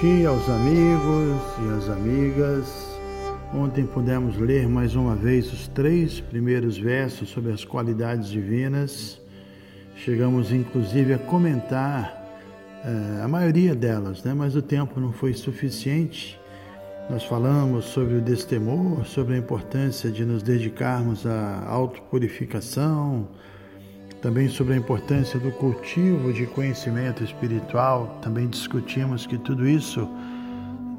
Dia aos amigos e às amigas. Ontem pudemos ler mais uma vez os três primeiros versos sobre as qualidades divinas. Chegamos inclusive a comentar eh, a maioria delas, né? mas o tempo não foi suficiente. Nós falamos sobre o destemor, sobre a importância de nos dedicarmos à autopurificação, também sobre a importância do cultivo de conhecimento espiritual. Também discutimos que tudo isso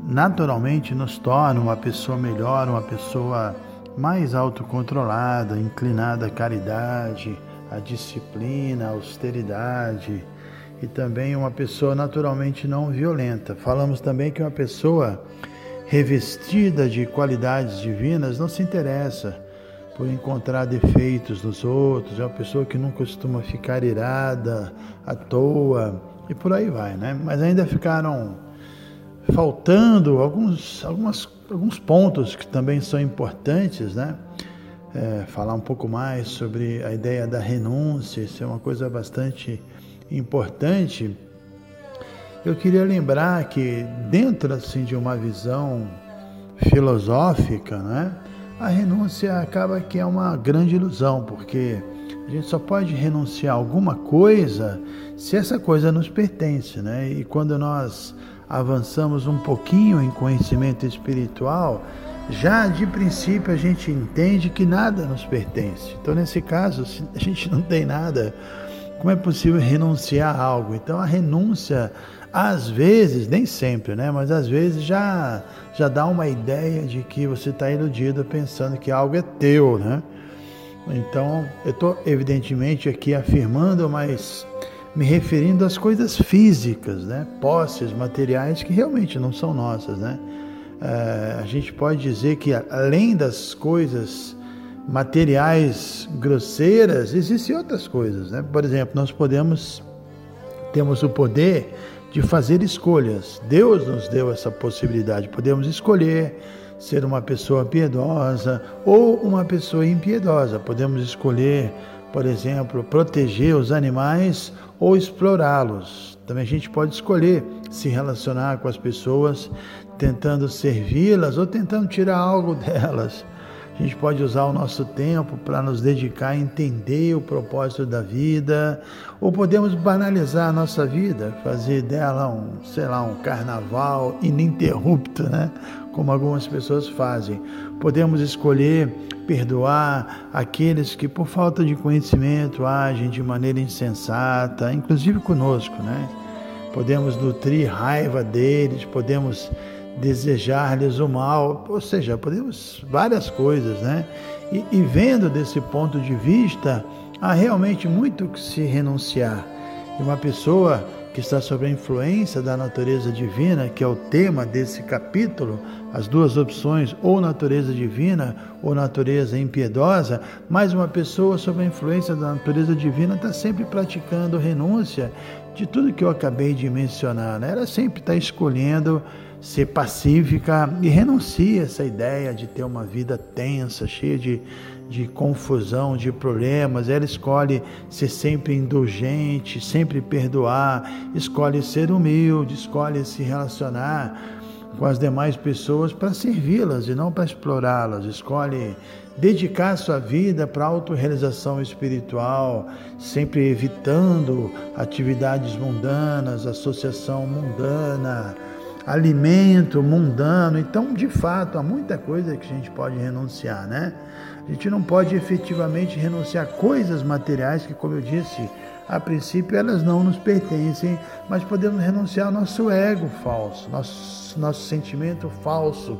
naturalmente nos torna uma pessoa melhor, uma pessoa mais autocontrolada, inclinada à caridade, à disciplina, à austeridade e também uma pessoa naturalmente não violenta. Falamos também que uma pessoa revestida de qualidades divinas não se interessa por encontrar defeitos nos outros, é uma pessoa que não costuma ficar irada à toa e por aí vai, né? Mas ainda ficaram faltando alguns, algumas, alguns pontos que também são importantes, né? É, falar um pouco mais sobre a ideia da renúncia, isso é uma coisa bastante importante. Eu queria lembrar que dentro assim de uma visão filosófica, né, a renúncia acaba que é uma grande ilusão, porque a gente só pode renunciar a alguma coisa se essa coisa nos pertence, né? E quando nós avançamos um pouquinho em conhecimento espiritual, já de princípio a gente entende que nada nos pertence. Então, nesse caso, se a gente não tem nada, como é possível renunciar a algo? Então, a renúncia, às vezes, nem sempre, né? Mas às vezes já, já dá uma ideia de que você está iludido pensando que algo é teu, né? Então, eu estou evidentemente aqui afirmando, mas me referindo às coisas físicas, né? posses, materiais que realmente não são nossas. Né? É, a gente pode dizer que além das coisas materiais grosseiras, existem outras coisas. Né? Por exemplo, nós podemos, temos o poder de fazer escolhas. Deus nos deu essa possibilidade. Podemos escolher ser uma pessoa piedosa ou uma pessoa impiedosa. Podemos escolher, por exemplo, proteger os animais ou explorá-los. Também a gente pode escolher se relacionar com as pessoas tentando servi-las ou tentando tirar algo delas. A gente pode usar o nosso tempo para nos dedicar a entender o propósito da vida, ou podemos banalizar a nossa vida, fazer dela um, sei lá, um carnaval ininterrupto, né? Como algumas pessoas fazem. Podemos escolher perdoar aqueles que por falta de conhecimento agem de maneira insensata, inclusive conosco, né? Podemos nutrir raiva deles, podemos desejar-lhes o mal, ou seja, podemos várias coisas, né? E, e vendo desse ponto de vista, há realmente muito que se renunciar. E uma pessoa que está sob a influência da natureza divina, que é o tema desse capítulo, as duas opções, ou natureza divina ou natureza impiedosa, mas uma pessoa sob a influência da natureza divina está sempre praticando renúncia de tudo que eu acabei de mencionar. Né? Ela sempre está escolhendo ser pacífica e renuncia essa ideia de ter uma vida tensa, cheia de, de confusão, de problemas. Ela escolhe ser sempre indulgente, sempre perdoar, escolhe ser humilde, escolhe se relacionar com as demais pessoas para servi-las e não para explorá-las. Escolhe dedicar sua vida para a autorrealização espiritual, sempre evitando atividades mundanas, associação mundana alimento mundano. Então, de fato, há muita coisa que a gente pode renunciar, né? A gente não pode efetivamente renunciar coisas materiais que, como eu disse, a princípio elas não nos pertencem, mas podemos renunciar ao nosso ego falso, nosso, nosso sentimento falso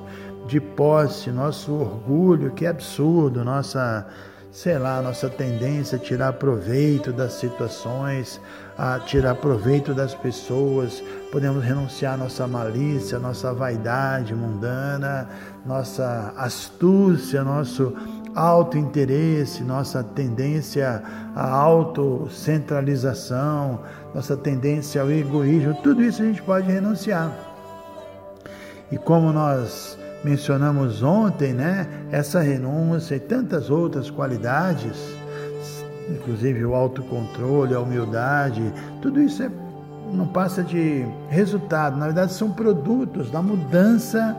de posse, nosso orgulho, que é absurdo, nossa, sei lá, nossa tendência a tirar proveito das situações, a tirar proveito das pessoas, podemos renunciar à nossa malícia, nossa vaidade mundana, nossa astúcia, nosso autointeresse, nossa tendência à autocentralização, nossa tendência ao egoísmo, tudo isso a gente pode renunciar. E como nós mencionamos ontem, né, essa renúncia e tantas outras qualidades, inclusive o autocontrole, a humildade, tudo isso é, não passa de resultado, na verdade são produtos da mudança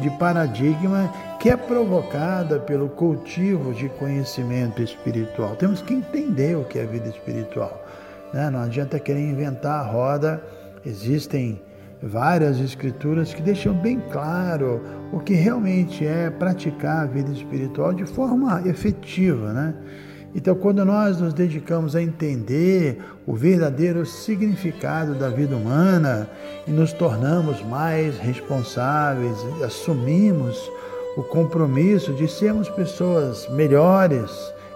de paradigma que é provocada pelo cultivo de conhecimento espiritual. Temos que entender o que é vida espiritual. Né? Não adianta querer inventar a roda, existem várias escrituras que deixam bem claro o que realmente é praticar a vida espiritual de forma efetiva, né? Então, quando nós nos dedicamos a entender o verdadeiro significado da vida humana e nos tornamos mais responsáveis, assumimos o compromisso de sermos pessoas melhores,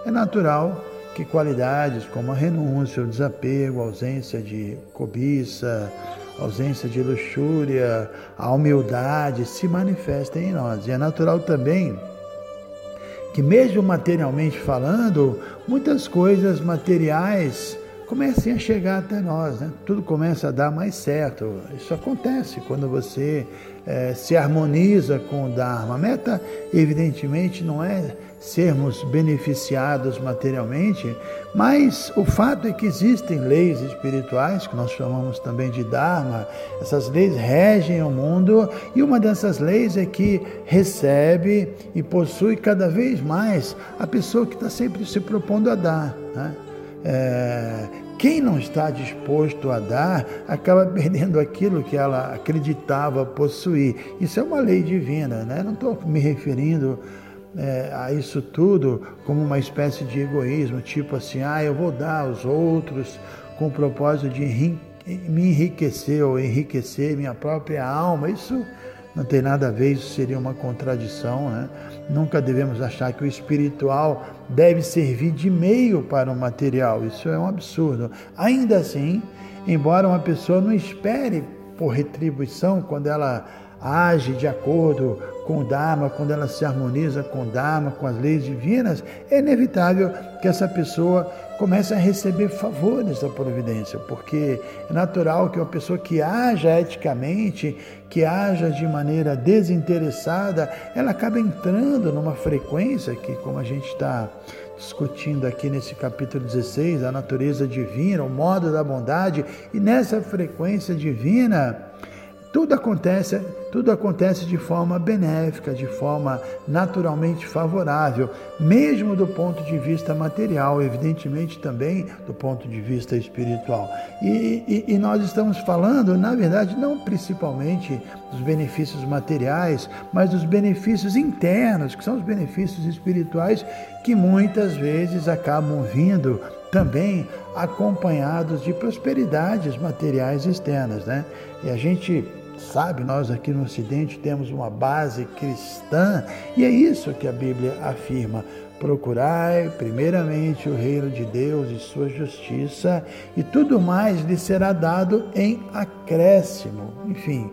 é natural que qualidades como a renúncia, o desapego, a ausência de cobiça, ausência de luxúria, a humildade se manifestem em nós. E é natural também que, mesmo materialmente falando, muitas coisas materiais comecem a chegar até nós, né? tudo começa a dar mais certo. Isso acontece quando você é, se harmoniza com o Dharma. A meta, evidentemente, não é sermos beneficiados materialmente, mas o fato é que existem leis espirituais, que nós chamamos também de Dharma, essas leis regem o mundo e uma dessas leis é que recebe e possui cada vez mais a pessoa que está sempre se propondo a dar. Né? É, quem não está disposto a dar acaba perdendo aquilo que ela acreditava possuir. Isso é uma lei divina, né? Não estou me referindo é, a isso tudo como uma espécie de egoísmo, tipo assim, ah, eu vou dar aos outros com o propósito de me enriquecer ou enriquecer minha própria alma. Isso não tem nada a ver, isso seria uma contradição. Né? Nunca devemos achar que o espiritual deve servir de meio para o material, isso é um absurdo. Ainda assim, embora uma pessoa não espere por retribuição quando ela age de acordo com o Dharma, quando ela se harmoniza com o Dharma, com as leis divinas, é inevitável que essa pessoa comece a receber favores da providência, porque é natural que uma pessoa que haja eticamente, que haja de maneira desinteressada, ela acaba entrando numa frequência que, como a gente está discutindo aqui nesse capítulo 16, a natureza divina, o modo da bondade, e nessa frequência divina, tudo acontece, tudo acontece de forma benéfica, de forma naturalmente favorável, mesmo do ponto de vista material, evidentemente também do ponto de vista espiritual. E, e, e nós estamos falando, na verdade, não principalmente dos benefícios materiais, mas dos benefícios internos, que são os benefícios espirituais que muitas vezes acabam vindo também acompanhados de prosperidades materiais externas, né? E a gente sabe, nós aqui no Ocidente temos uma base cristã e é isso que a Bíblia afirma. Procurai primeiramente o reino de Deus e sua justiça, e tudo mais lhe será dado em acréscimo. Enfim,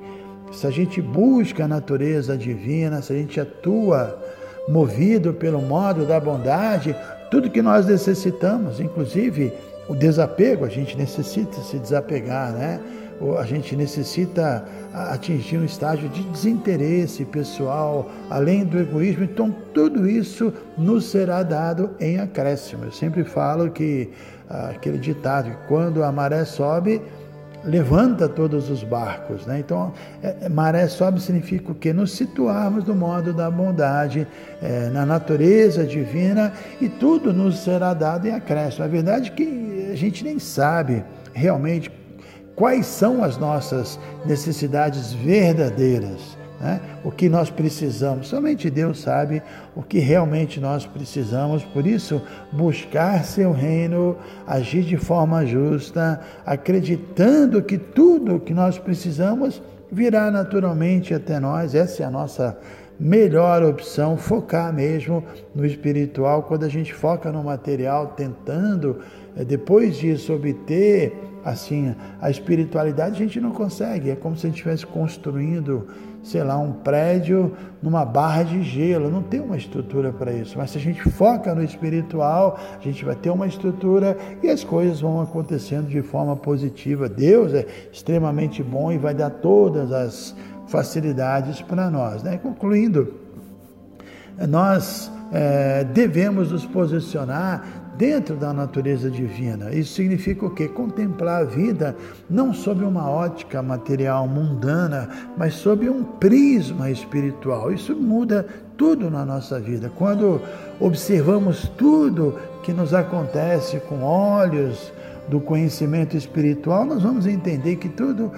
se a gente busca a natureza divina, se a gente atua movido pelo modo da bondade, tudo que nós necessitamos, inclusive o desapego, a gente necessita se desapegar, né? A gente necessita atingir um estágio de desinteresse pessoal, além do egoísmo. Então, tudo isso nos será dado em acréscimo. Eu sempre falo que ah, aquele ditado, que quando a maré sobe, levanta todos os barcos. Né? Então, é, é, maré sobe significa o quê? Nos situarmos no modo da bondade, é, na natureza divina, e tudo nos será dado em acréscimo. A verdade é que a gente nem sabe realmente quais são as nossas necessidades verdadeiras, né? o que nós precisamos. Somente Deus sabe o que realmente nós precisamos, por isso, buscar seu reino, agir de forma justa, acreditando que tudo o que nós precisamos virá naturalmente até nós. Essa é a nossa melhor opção focar mesmo no espiritual. Quando a gente foca no material, tentando é, depois disso obter assim a espiritualidade, a gente não consegue. É como se a gente estivesse construindo, sei lá, um prédio numa barra de gelo. Não tem uma estrutura para isso. Mas se a gente foca no espiritual, a gente vai ter uma estrutura e as coisas vão acontecendo de forma positiva. Deus é extremamente bom e vai dar todas as facilidades para nós. Né? Concluindo, nós é, devemos nos posicionar dentro da natureza divina. Isso significa o quê? Contemplar a vida não sob uma ótica material mundana, mas sob um prisma espiritual. Isso muda tudo na nossa vida. Quando observamos tudo que nos acontece com olhos do conhecimento espiritual, nós vamos entender que tudo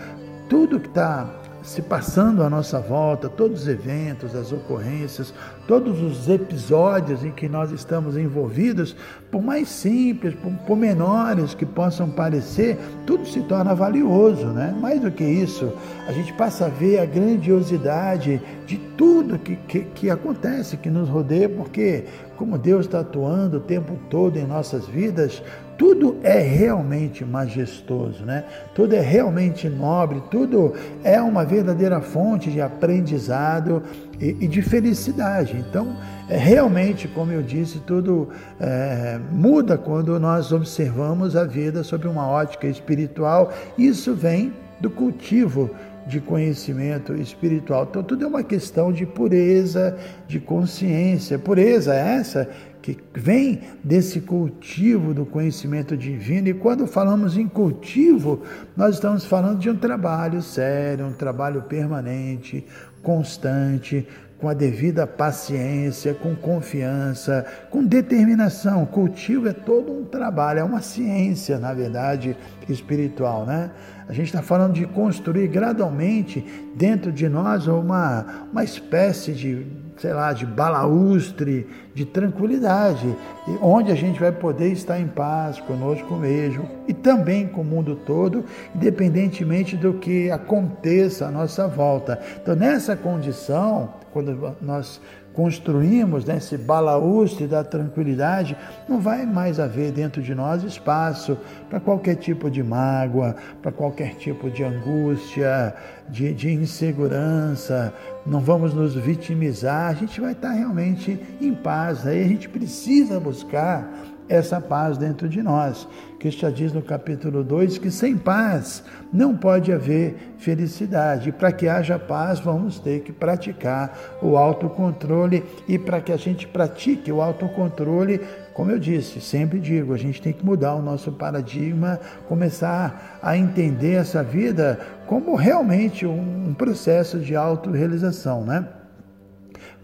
tudo que está se passando à nossa volta, todos os eventos, as ocorrências, todos os episódios em que nós estamos envolvidos, por mais simples, por, por menores que possam parecer, tudo se torna valioso, né? Mais do que isso, a gente passa a ver a grandiosidade de tudo que, que, que acontece, que nos rodeia, porque como Deus está atuando o tempo todo em nossas vidas, tudo é realmente majestoso, né? Tudo é realmente nobre, tudo é uma verdadeira fonte de aprendizado e, e de felicidade. Então, é, realmente, como eu disse, tudo é, muda quando nós observamos a vida sob uma ótica espiritual. Isso vem do cultivo de conhecimento espiritual. Então, tudo é uma questão de pureza, de consciência. Pureza essa que vem desse cultivo do conhecimento divino. E quando falamos em cultivo, nós estamos falando de um trabalho sério, um trabalho permanente, constante, com a devida paciência, com confiança, com determinação. Cultivo é todo um trabalho, é uma ciência, na verdade, espiritual, né? A gente está falando de construir gradualmente dentro de nós uma, uma espécie de sei lá, de balaustre, de tranquilidade, onde a gente vai poder estar em paz conosco mesmo e também com o mundo todo, independentemente do que aconteça à nossa volta. Então, nessa condição, quando nós construímos né, esse balaústre da tranquilidade, não vai mais haver dentro de nós espaço para qualquer tipo de mágoa, para qualquer tipo de angústia, de, de, insegurança, não vamos nos vitimizar, a gente vai estar realmente em paz. Aí a gente precisa buscar essa paz dentro de nós. Cristo diz no capítulo 2 que sem paz não pode haver felicidade. Para que haja paz, vamos ter que praticar o autocontrole. E para que a gente pratique o autocontrole, como eu disse, sempre digo, a gente tem que mudar o nosso paradigma, começar a entender essa vida como realmente um processo de autorrealização, né?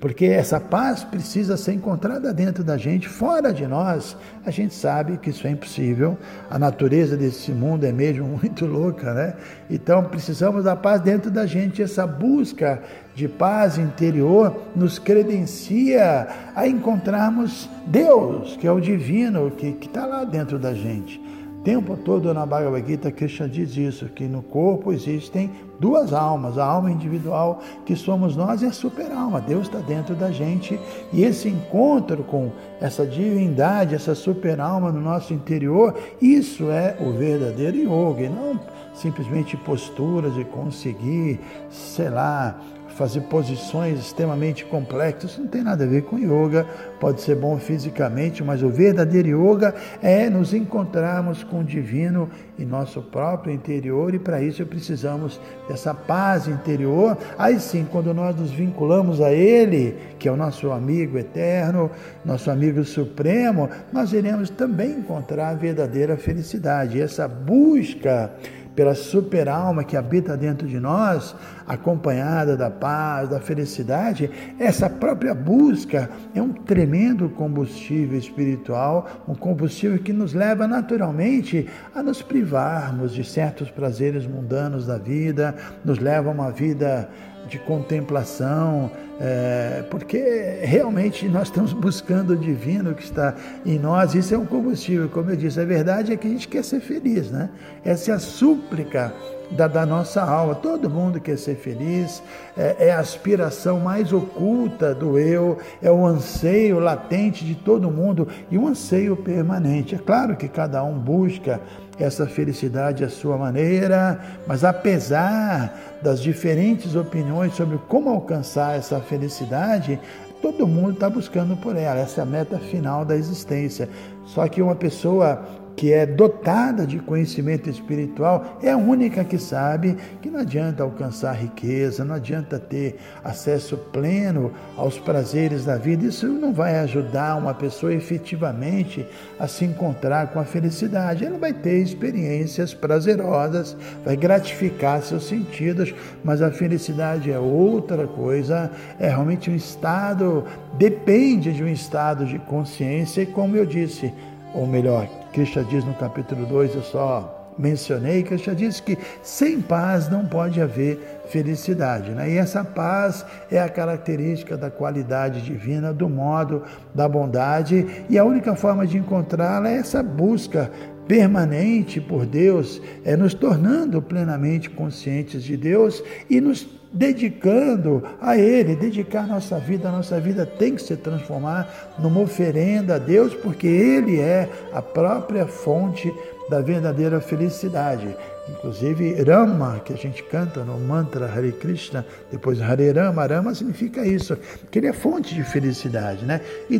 Porque essa paz precisa ser encontrada dentro da gente, fora de nós. A gente sabe que isso é impossível. A natureza desse mundo é mesmo muito louca, né? Então precisamos da paz dentro da gente. Essa busca de paz interior nos credencia a encontrarmos Deus, que é o divino, que está lá dentro da gente tempo todo na Bhagavad Gita, Krishna diz isso, que no corpo existem duas almas, a alma individual que somos nós e a super-alma. Deus está dentro da gente e esse encontro com essa divindade, essa super-alma no nosso interior, isso é o verdadeiro yoga, e não simplesmente posturas de conseguir, sei lá, fazer posições extremamente complexas, isso não tem nada a ver com yoga, pode ser bom fisicamente, mas o verdadeiro yoga é nos encontrarmos com o divino em nosso próprio interior e para isso precisamos dessa paz interior. Aí sim, quando nós nos vinculamos a Ele, que é o nosso amigo eterno, nosso amigo supremo, nós iremos também encontrar a verdadeira felicidade. E essa busca pela super-alma que habita dentro de nós, acompanhada da paz, da felicidade, essa própria busca é um tremendo combustível espiritual, um combustível que nos leva naturalmente a nos privarmos de certos prazeres mundanos da vida, nos leva a uma vida de contemplação, é, porque realmente nós estamos buscando o divino que está em nós. Isso é um combustível, como eu disse. A verdade é que a gente quer ser feliz, né? Essa é a súplica da, da nossa alma. Todo mundo quer ser feliz, é, é, a aspiração mais oculta do eu, é o anseio latente de todo mundo e um anseio permanente. É claro que cada um busca essa felicidade à sua maneira, mas apesar das diferentes opiniões sobre como alcançar essa felicidade, todo mundo está buscando por ela. Essa é a meta final da existência. Só que uma pessoa que é dotada de conhecimento espiritual, é a única que sabe que não adianta alcançar riqueza, não adianta ter acesso pleno aos prazeres da vida. Isso não vai ajudar uma pessoa efetivamente a se encontrar com a felicidade. Ela vai ter experiências prazerosas, vai gratificar seus sentidos, mas a felicidade é outra coisa, é realmente um estado, depende de um estado de consciência, e como eu disse, ou melhor, Krishna diz no capítulo 2, eu só mencionei, Krishna diz que sem paz não pode haver felicidade. Né? E essa paz é a característica da qualidade divina, do modo da bondade, e a única forma de encontrá-la é essa busca permanente por Deus, é nos tornando plenamente conscientes de Deus e nos dedicando a Ele, dedicar nossa vida, a nossa vida tem que se transformar numa oferenda a Deus, porque Ele é a própria fonte da verdadeira felicidade. Inclusive, Rama, que a gente canta no mantra Hare Krishna, depois Hare Rama, Rama significa isso, que ele é fonte de felicidade, né? E,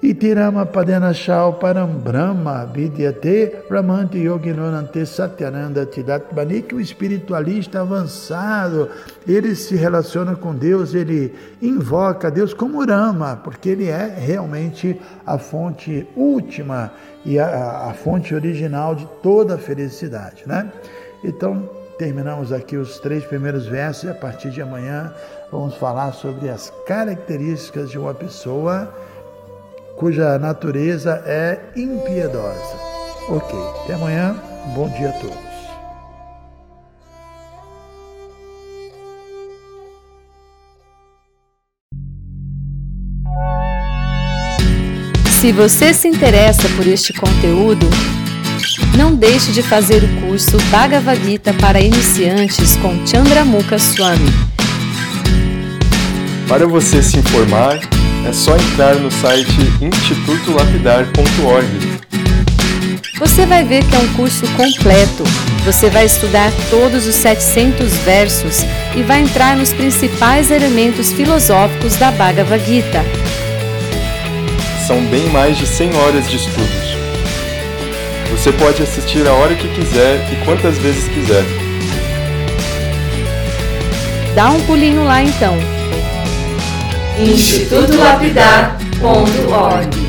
Itirama Padenashau Param Brahma Vidyate Ramanti Yoginonante Satyananda Tidatmani, que o espiritualista avançado, ele se relaciona com Deus, ele invoca Deus como Rama, porque ele é realmente a fonte última e a, a fonte original de toda a felicidade, né? Então, terminamos aqui os três primeiros versos e a partir de amanhã vamos falar sobre as características de uma pessoa cuja natureza é impiedosa. Ok, até amanhã, bom dia a todos. Se você se interessa por este conteúdo, não deixe de fazer o curso Bhagavad Gita para iniciantes com Chandramukha Swami. Para você se informar, é só entrar no site institutolapidar.org. Você vai ver que é um curso completo. Você vai estudar todos os 700 versos e vai entrar nos principais elementos filosóficos da Bhagavad Gita. São bem mais de 100 horas de estudos. Você pode assistir a hora que quiser e quantas vezes quiser. Dá um pulinho lá então institutolapidar.org